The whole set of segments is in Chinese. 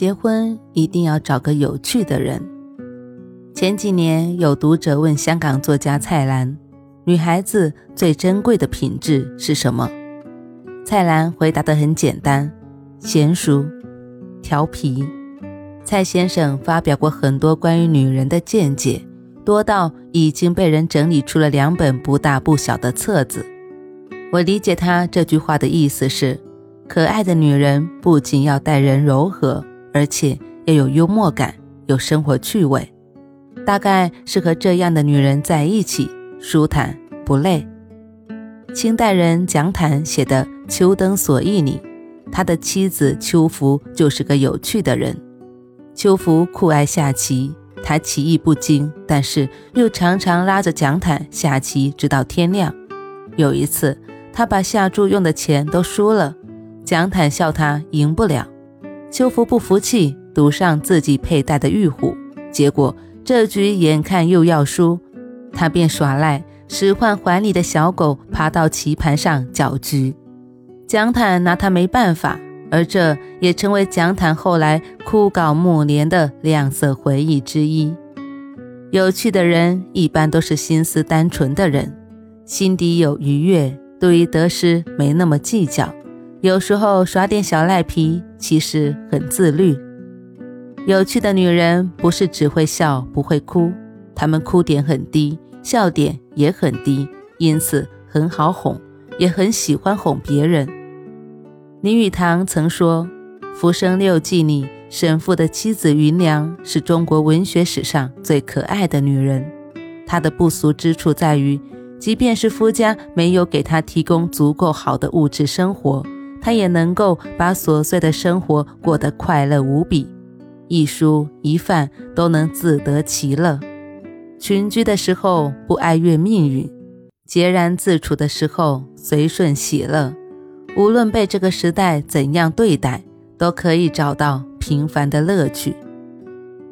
结婚一定要找个有趣的人。前几年有读者问香港作家蔡澜：“女孩子最珍贵的品质是什么？”蔡澜回答得很简单：娴熟、调皮。蔡先生发表过很多关于女人的见解，多到已经被人整理出了两本不大不小的册子。我理解他这句话的意思是：可爱的女人不仅要待人柔和。而且要有幽默感，有生活趣味，大概是和这样的女人在一起舒坦不累。清代人蒋坦写的《秋灯所忆》里，他的妻子秋芙就是个有趣的人。秋芙酷爱下棋，他棋艺不精，但是又常常拉着蒋坦下棋直到天亮。有一次，他把下注用的钱都输了，蒋坦笑他赢不了。秋福不服气，赌上自己佩戴的玉虎，结果这局眼看又要输，他便耍赖，使唤怀里的小狗爬到棋盘上搅局。蒋坦拿他没办法，而这也成为蒋坦后来枯槁暮年的亮色回忆之一。有趣的人一般都是心思单纯的人，心底有愉悦，对于得失没那么计较。有时候耍点小赖皮，其实很自律。有趣的女人不是只会笑不会哭，她们哭点很低，笑点也很低，因此很好哄，也很喜欢哄别人。林语堂曾说，《浮生六记》里沈复的妻子芸娘是中国文学史上最可爱的女人。她的不俗之处在于，即便是夫家没有给她提供足够好的物质生活。他也能够把琐碎的生活过得快乐无比，一蔬一饭都能自得其乐。群居的时候不哀怨命运，孑然自处的时候随顺喜乐。无论被这个时代怎样对待，都可以找到平凡的乐趣。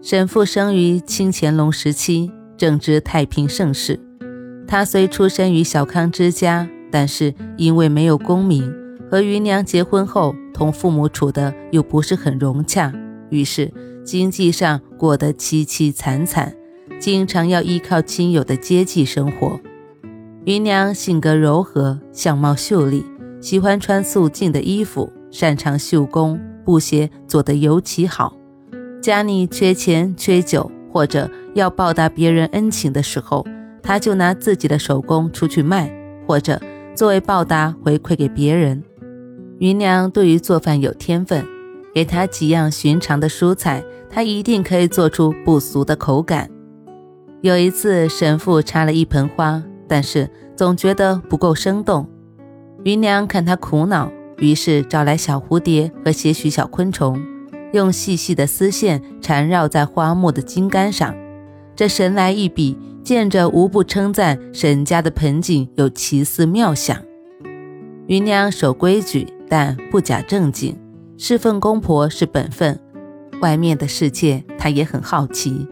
沈复生于清乾隆时期，正值太平盛世。他虽出身于小康之家，但是因为没有功名。和芸娘结婚后，同父母处的又不是很融洽，于是经济上过得凄凄惨惨，经常要依靠亲友的接济生活。芸娘性格柔和，相貌秀丽，喜欢穿素净的衣服，擅长绣工，布鞋做得尤其好。家里缺钱缺酒，或者要报答别人恩情的时候，她就拿自己的手工出去卖，或者作为报答回馈给别人。芸娘对于做饭有天分，给她几样寻常的蔬菜，她一定可以做出不俗的口感。有一次，神父插了一盆花，但是总觉得不够生动。芸娘看他苦恼，于是找来小蝴蝶和些许小昆虫，用细细的丝线缠绕在花木的茎干上。这神来一笔，见着无不称赞沈家的盆景有奇思妙想。芸娘守规矩。但不假正经，侍奉公婆是本分。外面的世界，他也很好奇。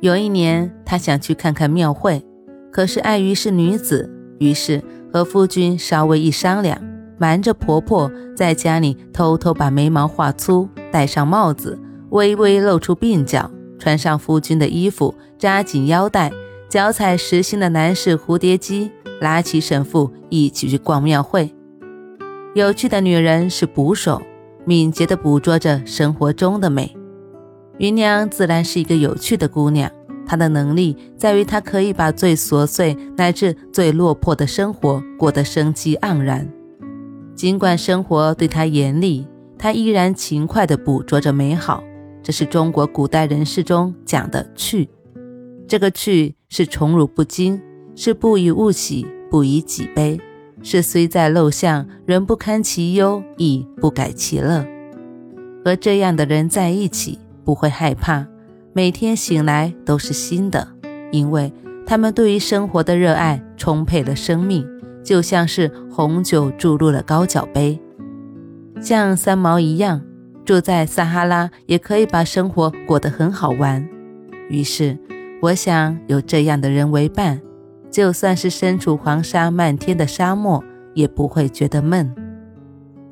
有一年，他想去看看庙会，可是碍于是女子，于是和夫君稍微一商量，瞒着婆婆，在家里偷偷把眉毛画粗，戴上帽子，微微露出鬓角，穿上夫君的衣服，扎紧腰带，脚踩实心的男士蝴蝶机，拉起神父一起去逛庙会。有趣的女人是捕手，敏捷地捕捉着生活中的美。芸娘自然是一个有趣的姑娘，她的能力在于她可以把最琐碎乃至最落魄的生活过得生机盎然。尽管生活对她严厉，她依然勤快地捕捉着美好。这是中国古代人士中讲的趣。这个趣是宠辱不惊，是不以物喜，不以己悲。是虽在陋巷，仍不堪其忧，亦不改其乐。和这样的人在一起，不会害怕，每天醒来都是新的，因为他们对于生活的热爱充沛了生命，就像是红酒注入了高脚杯。像三毛一样，住在撒哈拉也可以把生活过得很好玩。于是，我想有这样的人为伴，就算是身处黄沙漫天的沙漠，也不会觉得闷。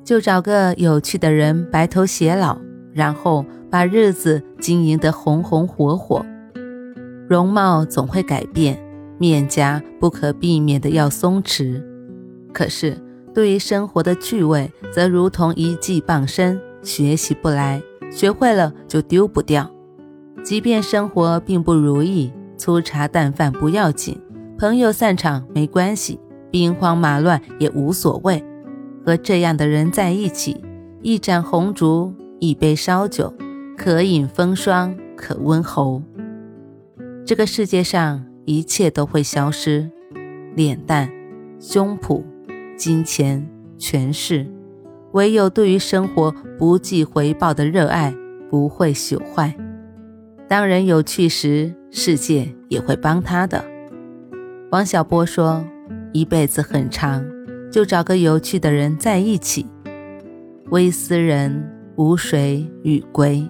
就找个有趣的人白头偕老，然后把日子经营得红红火火。容貌总会改变，面颊不可避免的要松弛，可是。对于生活的趣味，则如同一技傍身，学习不来，学会了就丢不掉。即便生活并不如意，粗茶淡饭不要紧，朋友散场没关系，兵荒马乱也无所谓。和这样的人在一起，一盏红烛，一杯烧酒，可饮风霜，可温喉。这个世界上一切都会消失，脸蛋，胸脯。金钱、权势，唯有对于生活不计回报的热爱不会朽坏。当人有趣时，世界也会帮他的。王小波说：“一辈子很长，就找个有趣的人在一起。微斯人，无水与归。”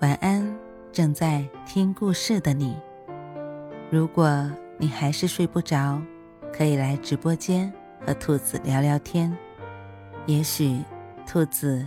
晚安，正在听故事的你。如果你还是睡不着，可以来直播间和兔子聊聊天，也许兔子